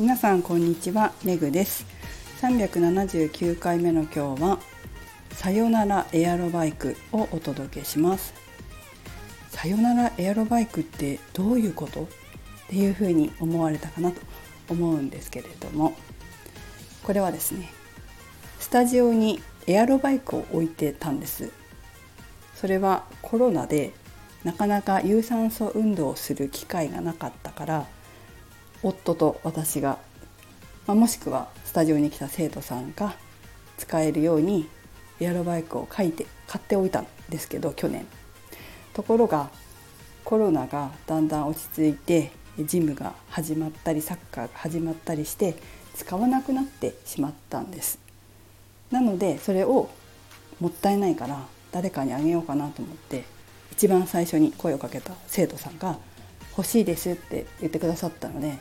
皆さんこんにちはメグです。379回目の今日はさよならエアロバイクをお届けします。さよならエアロバイクってどういうこと？っていうふうに思われたかなと思うんですけれどもこれはですねスタジオにエアロバイクを置いてたんです。それはコロナでなかなか有酸素運動をする機会がなかったから夫と私が、まあ、もしくはスタジオに来た生徒さんが使えるようにエアロバイクを書いて買っておいたんですけど去年。ところがコロナがだんだん落ち着いてジムが始まったりサッカーが始まったりして使わなくなってしまったんです。なのでそれをもったいないから誰かにあげようかなと思って一番最初に声をかけた生徒さんが「欲しいです」って言ってくださったので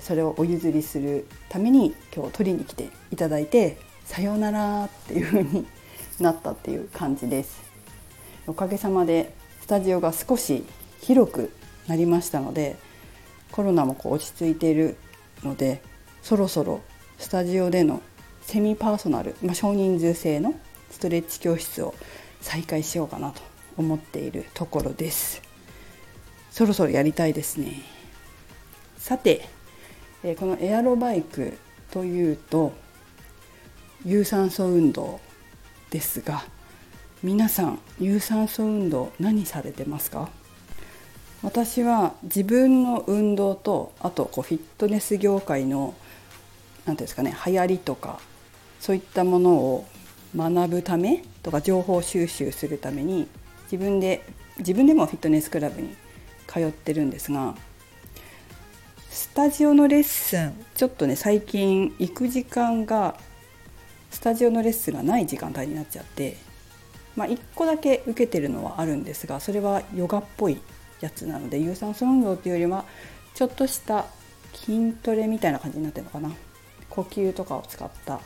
それをお譲りするために今日取りに来ていただいて「さようなら」っていう風になったっていう感じです。おかげさまでスタジオが少し広くなりましたのでコロナもこう落ち着いているのでそろそろスタジオでのセミパーソナル、まあ、少人数制のストレッチ教室を再開しようかなと思っているところですそろそろやりたいですね。さてこのエアロバイクというと有酸素運動ですが皆さん有酸素運動何されてますか？私は自分の運動とあとこうフィットネス業界の何ていうんですかね流行りとかそういったものを学ぶためとか情報収集するために自分で自分でもフィットネスクラブに通ってるんですがスタジオのレッスンちょっとね最近行く時間がスタジオのレッスンがない時間帯になっちゃってまあ1個だけ受けてるのはあるんですがそれはヨガっぽいやつなので有酸素運動っていうよりはちょっとした筋トレみたいな感じになってるのかな呼吸とかを使った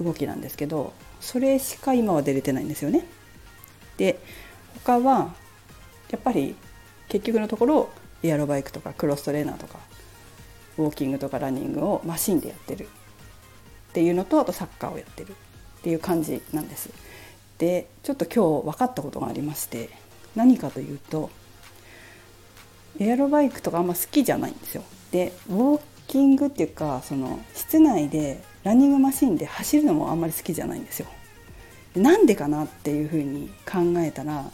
動きなんですけどそれしか今は出れてないんですよね。で他はやっぱり結局のところエアロバイクとかクロストレーナーとかウォーキングとかランニングをマシンでやってるっていうのとあとサッカーをやってるっていう感じなんです。でちょっと今日分かったことがありまして何かというとエアロバイクとかあんま好きじゃないんですよ。でウォーキングっていうかその室内でランニングマシンで走るのもあんまり好きじゃないんですよ。なんでかなっていうふうに考えたら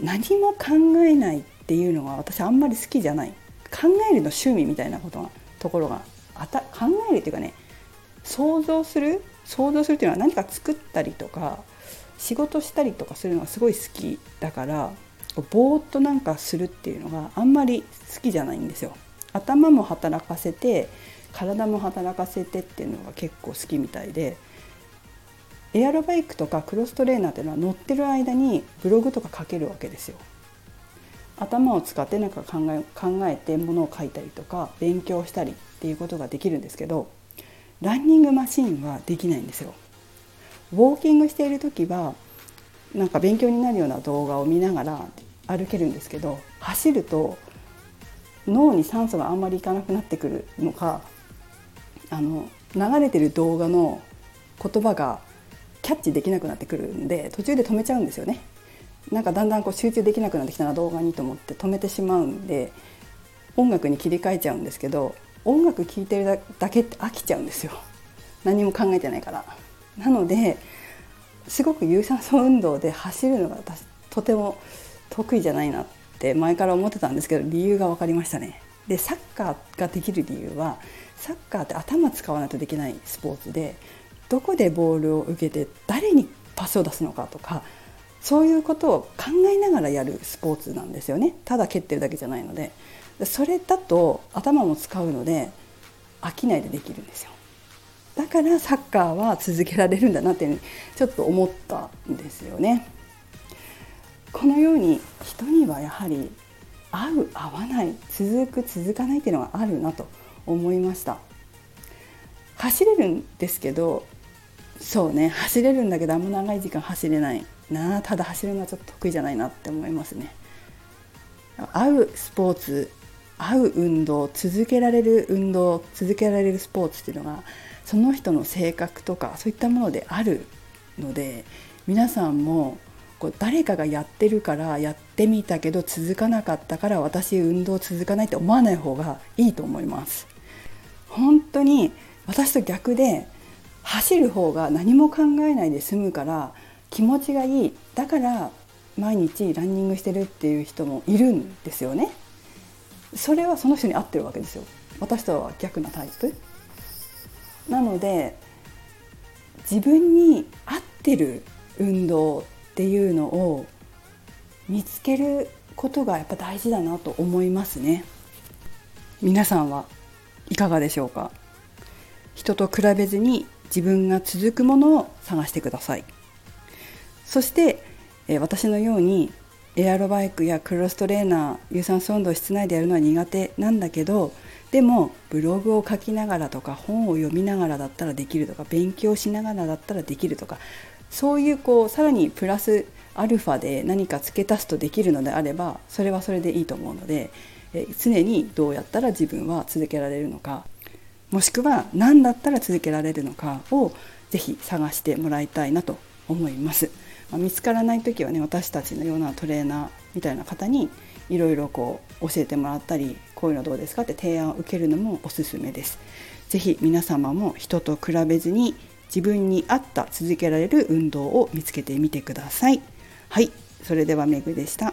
何も考えないっていうのが私あんまり好きじゃない考えるの趣味みたいなことところがあた考えるっていうかね想像する想像するっていうのは何か作ったりとか仕事したりとかするのがすごい好きだからぼーっとなんかするっていうのがあんまり好きじゃないんですよ。頭も働かせて体も働かせてっていうのが結構好きみたいでエアロバイクとかクロストレーナーっていうのは乗ってる間にブログとか書けるわけですよ。頭を使って何か考え考えてものを書いたりとか勉強したりっていうことができるんですけどランニングマシンはできないんですよ。ウォーキングしている時はなんか勉強になるような動画を見ながら歩けるんですけど走ると脳に酸素があんまりいかなくなってくるのかあの流れてる動画の言葉がキャッチできなくなってくるんで途中で止めちゃうんですよね。なんかだんだんこう集中できなくなってきたな動画にと思って止めてしまうんで音楽に切り替えちゃうんですけど音楽聴いてるだけって飽きちゃうんですよ何も考えてないから。なのですごく有酸素運動で走るのが私とても得意じゃないなって前から思ってたんですけど理由が分かりましたね。でサッカーができる理由はサッカーって頭使わないとできないスポーツでどこでボールを受けて誰にパスを出すのかとかそういうことを考えながらやるスポーツなんですよね。ただ蹴ってるだけじゃないので。それだと頭も使うので飽きないでできるんですよ。だからサッカーは続けられるんだなっていうにちょっと思ったんですよね。このように人にはやはり合う合わない続く続かないっていうのがあるなと思いました。走れるんですけどそうね。走れるんだけどあんま長い時間走れないな。ただ走るのはちょっと得意じゃないなって思いますね。合うスポーツ合う運動続けられる運動続けられるスポーツっていうのがその人の性格とかそういったものであるので皆さんもこう誰かがやってるからやってみたけど続かなかったから私運動続かないって思わない方がいいと思います。本当に私と逆で走る方が何も考えないで済むから気持ちがいいだから毎日ランニングしてるっていう人もいるんですよね。それはその人に合ってるわけですよ。私とは逆なタイプ。なので自分に合ってる運動っていうのを見つけることがやっぱ大事だなと思いますね。皆さんはいかがでしょうか？人と比べずに自分が続くものを探してください。そして、え私のようにエアロバイクやクロストレーナー有酸素運動室内でやるのは苦手なんだけどでもブログを書きながらとか本を読みながらだったらできるとか勉強しながらだったらできるとかそういうこうさらにプラスアルファで何か付け足すとできるのであればそれはそれでいいと思うのでえ常にどうやったら自分は続けられるのかもしくは何だったら続けられるのかをぜひ探してもらいたいなと思います。まあ、見つからない時はね私たちのようなトレーナーみたいな方にいろいろこう教えてもらったりこういうのどうですかって提案を受けるのもおすすめです。ぜひ皆様も人と比べずに自分に合った続けられる運動を見つけてみてください。はい、それではめぐでした。